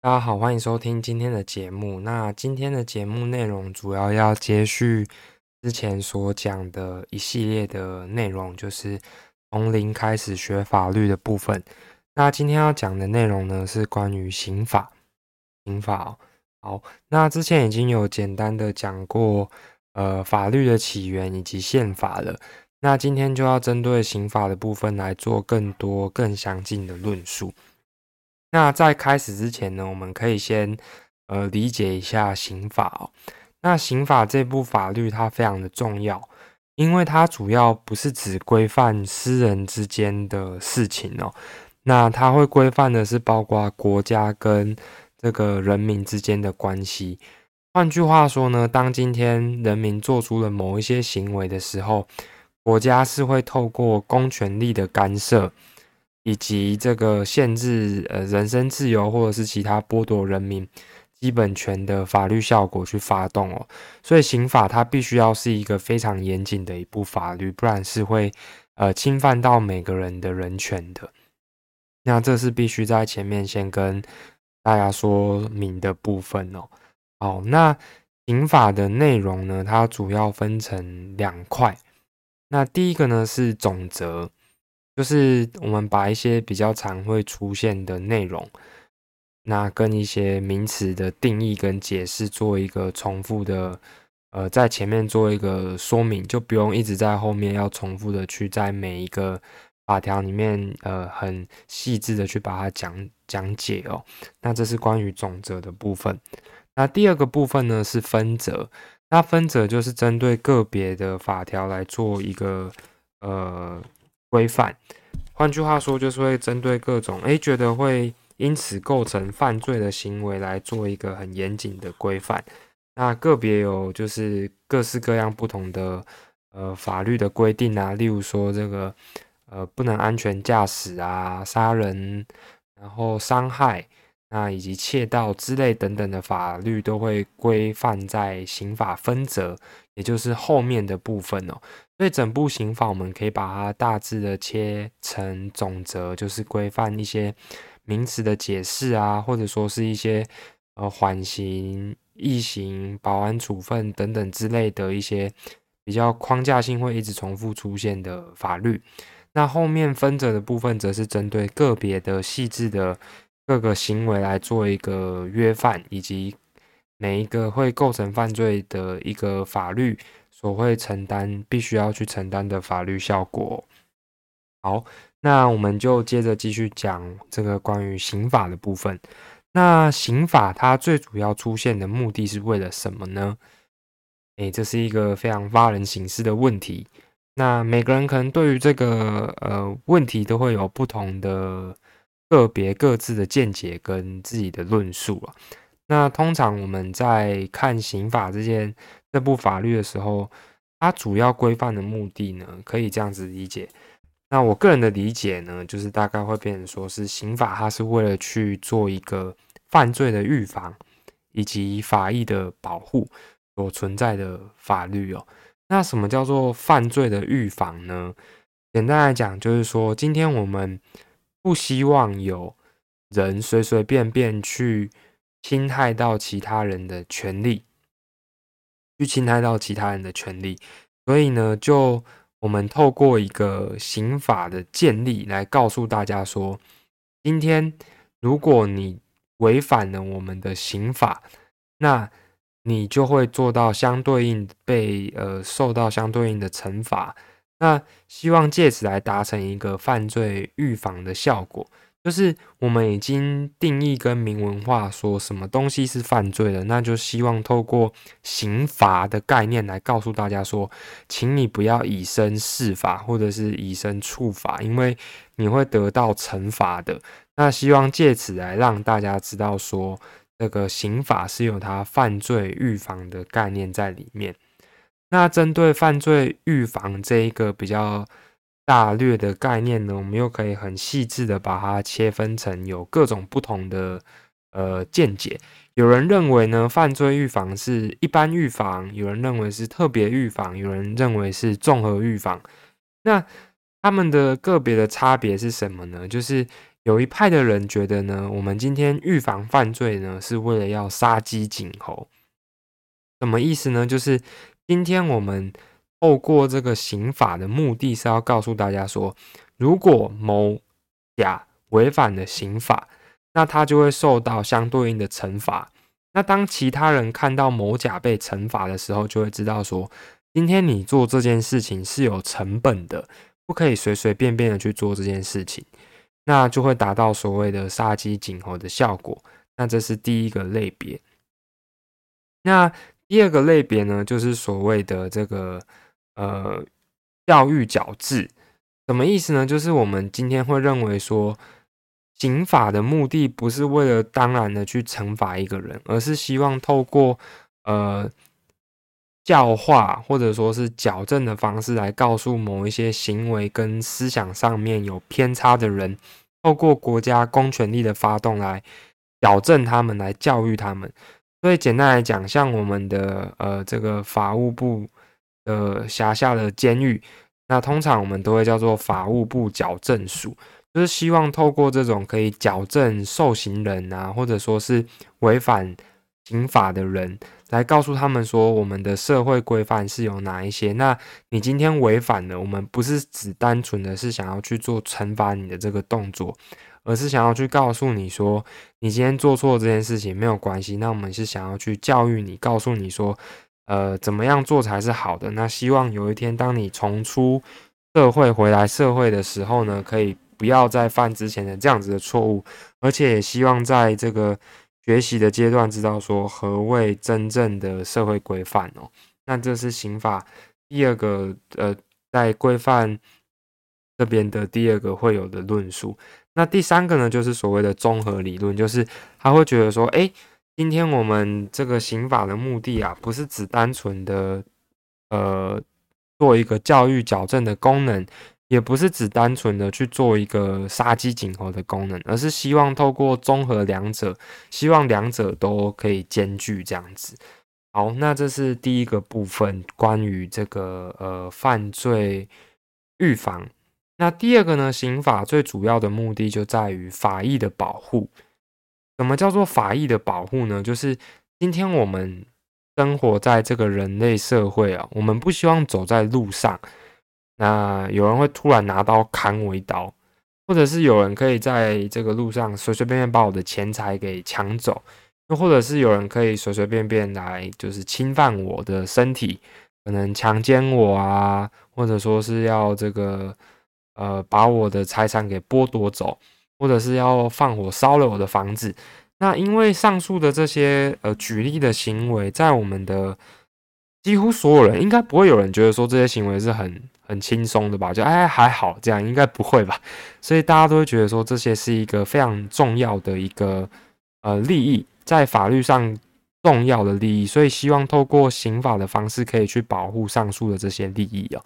大家好，欢迎收听今天的节目。那今天的节目内容主要要接续之前所讲的一系列的内容，就是从零开始学法律的部分。那今天要讲的内容呢，是关于刑法。刑法，好，那之前已经有简单的讲过，呃，法律的起源以及宪法了。那今天就要针对刑法的部分来做更多、更详尽的论述。那在开始之前呢，我们可以先呃理解一下刑法哦。那刑法这部法律它非常的重要，因为它主要不是只规范私人之间的事情哦，那它会规范的是包括国家跟这个人民之间的关系。换句话说呢，当今天人民做出了某一些行为的时候，国家是会透过公权力的干涉。以及这个限制呃人身自由或者是其他剥夺人民基本权的法律效果去发动哦，所以刑法它必须要是一个非常严谨的一部法律，不然是会呃侵犯到每个人的人权的。那这是必须在前面先跟大家说明的部分哦。好，那刑法的内容呢，它主要分成两块。那第一个呢是总则。就是我们把一些比较常会出现的内容，那跟一些名词的定义跟解释做一个重复的，呃，在前面做一个说明，就不用一直在后面要重复的去在每一个法条里面，呃，很细致的去把它讲讲解哦。那这是关于总则的部分。那第二个部分呢是分则，那分则就是针对个别的法条来做一个，呃。规范，换句话说，就是会针对各种诶觉得会因此构成犯罪的行为来做一个很严谨的规范。那个别有就是各式各样不同的呃法律的规定啊，例如说这个呃不能安全驾驶啊、杀人，然后伤害。那以及窃盗之类等等的法律都会规范在刑法分则，也就是后面的部分哦。所以整部刑法我们可以把它大致的切成总则，就是规范一些名词的解释啊，或者说是一些呃缓刑、易刑、保安处分等等之类的一些比较框架性会一直重复出现的法律。那后面分则的部分，则是针对个别的细致的。各个行为来做一个约范，以及每一个会构成犯罪的一个法律所会承担、必须要去承担的法律效果。好，那我们就接着继续讲这个关于刑法的部分。那刑法它最主要出现的目的是为了什么呢？诶，这是一个非常发人省思的问题。那每个人可能对于这个呃问题都会有不同的。个别各自的见解跟自己的论述啊。那通常我们在看刑法这件这部法律的时候，它主要规范的目的呢，可以这样子理解。那我个人的理解呢，就是大概会变成说是刑法它是为了去做一个犯罪的预防以及法益的保护所存在的法律哦。那什么叫做犯罪的预防呢？简单来讲，就是说今天我们。不希望有人随随便便去侵害到其他人的权利，去侵害到其他人的权利，所以呢，就我们透过一个刑法的建立来告诉大家说，今天如果你违反了我们的刑法，那你就会做到相对应被呃受到相对应的惩罚。那希望借此来达成一个犯罪预防的效果，就是我们已经定义跟明文化说什么东西是犯罪了，那就希望透过刑罚的概念来告诉大家说，请你不要以身试法或者是以身处法，因为你会得到惩罚的。那希望借此来让大家知道说，这个刑法是有它犯罪预防的概念在里面。那针对犯罪预防这一个比较大略的概念呢，我们又可以很细致的把它切分成有各种不同的呃见解。有人认为呢，犯罪预防是一般预防；有人认为是特别预防；有人认为是综合预防。那他们的个别的差别是什么呢？就是有一派的人觉得呢，我们今天预防犯罪呢，是为了要杀鸡儆猴。什么意思呢？就是今天我们透过这个刑法的目的是要告诉大家说，如果某甲违反了刑法，那他就会受到相对应的惩罚。那当其他人看到某甲被惩罚的时候，就会知道说，今天你做这件事情是有成本的，不可以随随便便的去做这件事情。那就会达到所谓的杀鸡儆猴的效果。那这是第一个类别。那第二个类别呢，就是所谓的这个呃教育矫治。什么意思呢？就是我们今天会认为说，刑法的目的不是为了当然的去惩罚一个人，而是希望透过呃教化或者说是矫正的方式来告诉某一些行为跟思想上面有偏差的人。透过国家公权力的发动来矫正他们，来教育他们。所以简单来讲，像我们的呃这个法务部呃辖下的监狱，那通常我们都会叫做法务部矫正署，就是希望透过这种可以矫正受刑人啊，或者说是违反刑法的人。来告诉他们说，我们的社会规范是有哪一些？那你今天违反了，我们不是只单纯的是想要去做惩罚你的这个动作，而是想要去告诉你说，你今天做错这件事情没有关系。那我们是想要去教育你，告诉你说，呃，怎么样做才是好的？那希望有一天，当你重出社会回来社会的时候呢，可以不要再犯之前的这样子的错误，而且也希望在这个。学习的阶段，知道说何谓真正的社会规范哦。那这是刑法第二个呃，在规范这边的第二个会有的论述。那第三个呢，就是所谓的综合理论，就是他会觉得说，哎，今天我们这个刑法的目的啊，不是只单纯的呃做一个教育矫正的功能。也不是只单纯的去做一个杀鸡儆猴的功能，而是希望透过综合两者，希望两者都可以兼具这样子。好，那这是第一个部分，关于这个呃犯罪预防。那第二个呢，刑法最主要的目的就在于法益的保护。什么叫做法益的保护呢？就是今天我们生活在这个人类社会啊，我们不希望走在路上。那有人会突然拿刀砍我一刀，或者是有人可以在这个路上随随便便把我的钱财给抢走，又或者是有人可以随随便便来就是侵犯我的身体，可能强奸我啊，或者说是要这个呃把我的财产给剥夺走，或者是要放火烧了我的房子。那因为上述的这些呃举例的行为，在我们的几乎所有人应该不会有人觉得说这些行为是很。很轻松的吧，就哎还好，这样应该不会吧？所以大家都会觉得说这些是一个非常重要的一个呃利益，在法律上重要的利益，所以希望透过刑法的方式可以去保护上述的这些利益哦。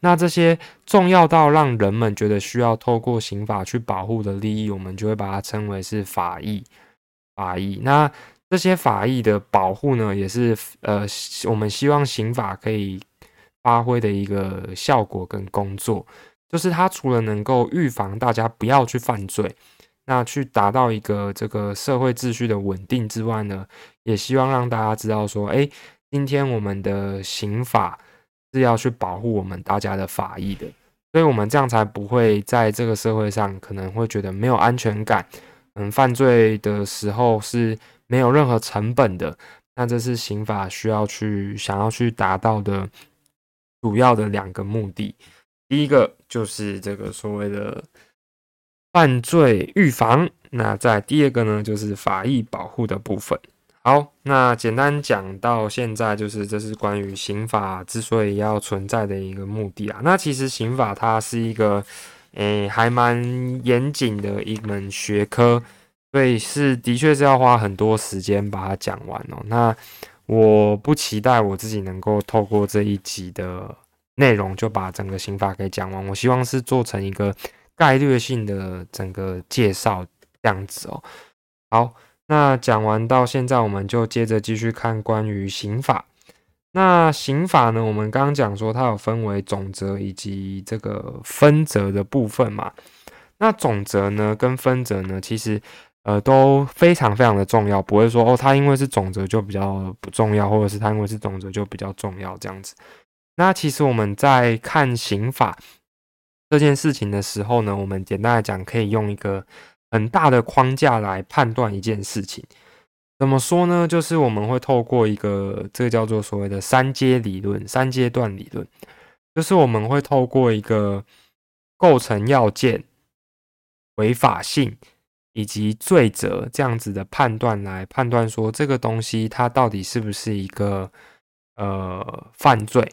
那这些重要到让人们觉得需要透过刑法去保护的利益，我们就会把它称为是法益。法益。那这些法益的保护呢，也是呃我们希望刑法可以。发挥的一个效果跟工作，就是它除了能够预防大家不要去犯罪，那去达到一个这个社会秩序的稳定之外呢，也希望让大家知道说，哎，今天我们的刑法是要去保护我们大家的法益的，所以我们这样才不会在这个社会上可能会觉得没有安全感，嗯，犯罪的时候是没有任何成本的，那这是刑法需要去想要去达到的。主要的两个目的，第一个就是这个所谓的犯罪预防，那在第二个呢，就是法益保护的部分。好，那简单讲到现在，就是这是关于刑法之所以要存在的一个目的啊。那其实刑法它是一个诶还蛮严谨的一门学科，所以是的确是要花很多时间把它讲完哦。那我不期待我自己能够透过这一集的内容就把整个刑法给讲完。我希望是做成一个概略性的整个介绍这样子哦。好，那讲完到现在，我们就接着继续看关于刑法。那刑法呢，我们刚刚讲说它有分为总则以及这个分则的部分嘛。那总则呢跟分则呢，其实呃都非常非常的重要，不会说哦，它因为是总则就比较不重要，或者是它因为是总则就比较重要这样子。那其实我们在看刑法这件事情的时候呢，我们简单来讲，可以用一个很大的框架来判断一件事情。怎么说呢？就是我们会透过一个这个叫做所谓的三阶理论、三阶段理论，就是我们会透过一个构成要件、违法性以及罪责这样子的判断来判断说这个东西它到底是不是一个呃犯罪。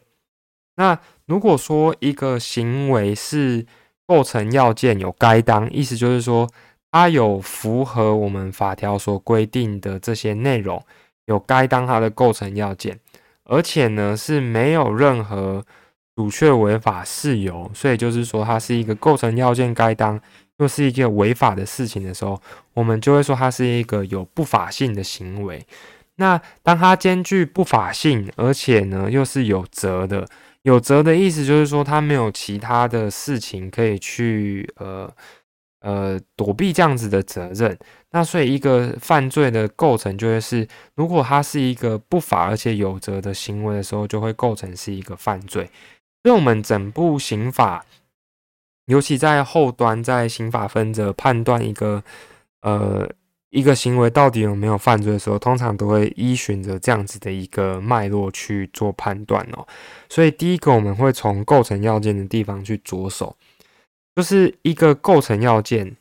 那如果说一个行为是构成要件有该当，意思就是说。它有符合我们法条所规定的这些内容，有该当它的构成要件，而且呢是没有任何阻却违法事由，所以就是说它是一个构成要件该当，又是一件违法的事情的时候，我们就会说它是一个有不法性的行为。那当它兼具不法性，而且呢又是有责的，有责的意思就是说它没有其他的事情可以去呃。呃，躲避这样子的责任，那所以一个犯罪的构成就会是，如果它是一个不法而且有责的行为的时候，就会构成是一个犯罪。所以，我们整部刑法，尤其在后端，在刑法分则判断一个呃一个行为到底有没有犯罪的时候，通常都会依循着这样子的一个脉络去做判断哦。所以，第一个我们会从构成要件的地方去着手。就是一个构成要件，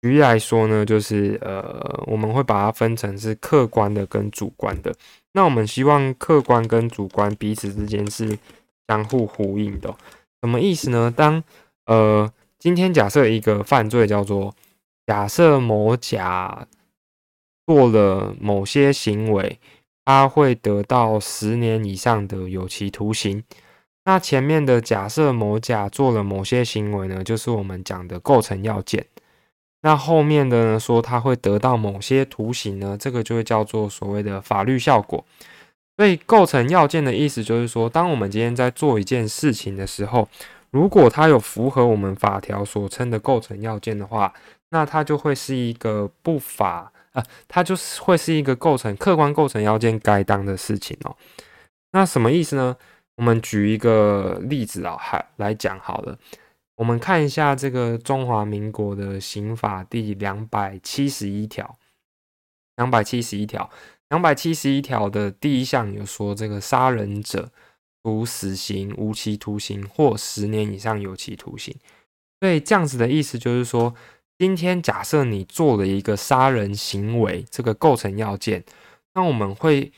举例来说呢，就是呃，我们会把它分成是客观的跟主观的。那我们希望客观跟主观彼此之间是相互呼应的。什么意思呢？当呃，今天假设一个犯罪叫做假设某甲做了某些行为，他会得到十年以上的有期徒刑。那前面的假设某甲做了某些行为呢，就是我们讲的构成要件。那后面的呢，说他会得到某些图形呢，这个就会叫做所谓的法律效果。所以构成要件的意思就是说，当我们今天在做一件事情的时候，如果它有符合我们法条所称的构成要件的话，那它就会是一个不法啊，它就是会是一个构成客观构成要件该当的事情哦。那什么意思呢？我们举一个例子啊，还来讲好了。我们看一下这个中华民国的刑法第两百七十一条，两百七十一条，两百七十一条的第一项有说，这个杀人者处死刑、无期徒刑或十年以上有期徒刑。所以这样子的意思就是说，今天假设你做了一个杀人行为，这个构成要件，那我们会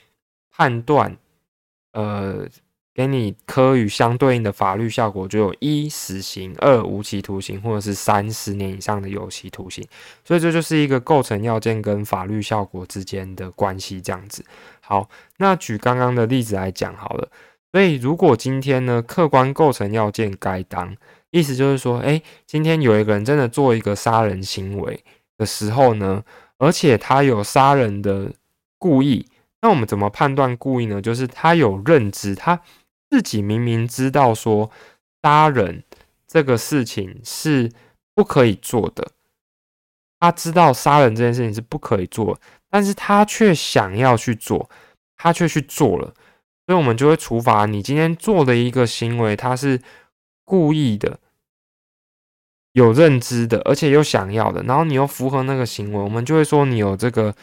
判断，呃。给你科与相对应的法律效果，就有一死刑、二无期徒刑，或者是三十年以上的有期徒刑。所以这就是一个构成要件跟法律效果之间的关系，这样子。好，那举刚刚的例子来讲好了。所以如果今天呢，客观构成要件该当，意思就是说，诶，今天有一个人真的做一个杀人行为的时候呢，而且他有杀人的故意，那我们怎么判断故意呢？就是他有认知，他。自己明明知道说杀人这个事情是不可以做的，他知道杀人这件事情是不可以做，但是他却想要去做，他却去做了，所以我们就会处罚你今天做的一个行为，他是故意的、有认知的，而且又想要的，然后你又符合那个行为，我们就会说你有这个。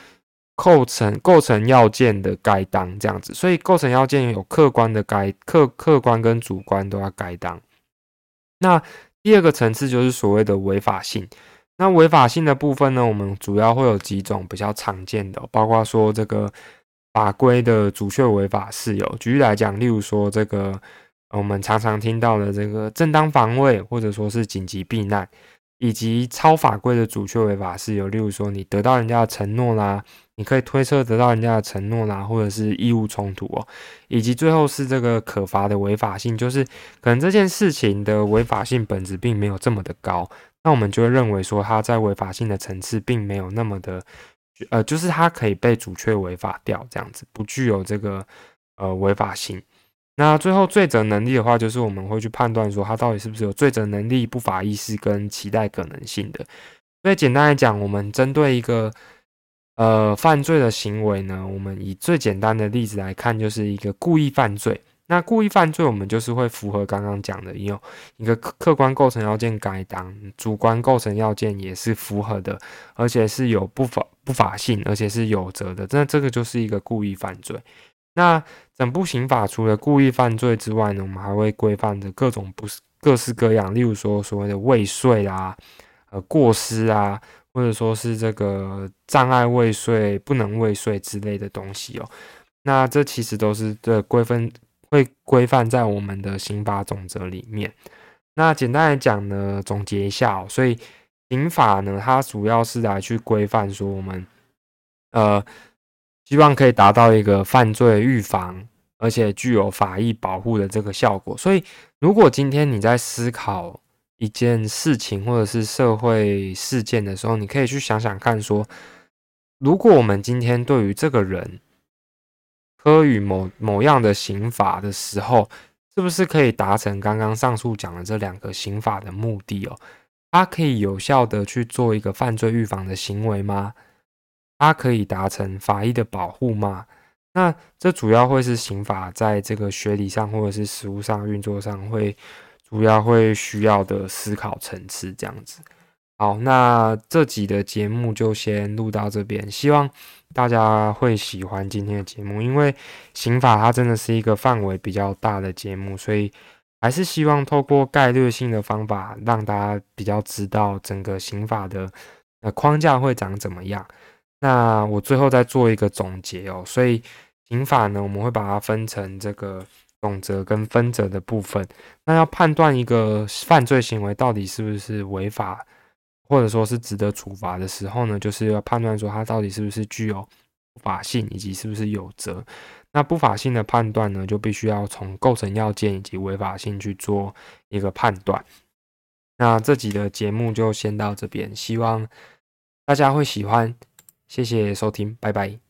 构成构成要件的该当这样子，所以构成要件有客观的该客客观跟主观都要该当。那第二个层次就是所谓的违法性。那违法性的部分呢，我们主要会有几种比较常见的，包括说这个法规的主确违法事由。举例来讲，例如说这个我们常常听到的这个正当防卫，或者说是紧急避难，以及超法规的主确违法事由，例如说你得到人家的承诺啦。你可以推测得到人家的承诺啦，或者是义务冲突哦，以及最后是这个可罚的违法性，就是可能这件事情的违法性本质并没有这么的高，那我们就会认为说它在违法性的层次并没有那么的，呃，就是它可以被主确违法掉这样子，不具有这个呃违法性。那最后罪责能力的话，就是我们会去判断说他到底是不是有罪责能力、不法意识跟期待可能性的。所以简单来讲，我们针对一个呃犯罪的行为呢，我们以最简单的例子来看，就是一个故意犯罪。那故意犯罪，我们就是会符合刚刚讲的，有一个客观构成要件该当，主观构成要件也是符合的，而且是有不法不法性，而且是有责的。那这个就是一个故意犯罪。那整部刑法除了故意犯罪之外呢，我们还会规范着各种不是各式各样，例如说所谓的未遂啊、呃过失啊，或者说是这个障碍未遂、不能未遂之类的东西哦。那这其实都是的规范。会规范在我们的刑法总则里面。那简单来讲呢，总结一下哦。所以刑法呢，它主要是来去规范说我们，呃，希望可以达到一个犯罪预防，而且具有法益保护的这个效果。所以，如果今天你在思考一件事情或者是社会事件的时候，你可以去想想看，说如果我们今天对于这个人，科予某某样的刑法的时候，是不是可以达成刚刚上述讲的这两个刑法的目的哦？它可以有效的去做一个犯罪预防的行为吗？它可以达成法益的保护吗？那这主要会是刑法在这个学理上或者是实务上运作上会主要会需要的思考层次这样子。好，那这集的节目就先录到这边，希望大家会喜欢今天的节目。因为刑法它真的是一个范围比较大的节目，所以还是希望透过概率性的方法，让大家比较知道整个刑法的呃框架会长怎么样。那我最后再做一个总结哦，所以刑法呢，我们会把它分成这个总则跟分则的部分。那要判断一个犯罪行为到底是不是违法。或者说是值得处罚的时候呢，就是要判断说它到底是不是具有法性，以及是不是有责。那不法性的判断呢，就必须要从构成要件以及违法性去做一个判断。那这集的节目就先到这边，希望大家会喜欢，谢谢收听，拜拜。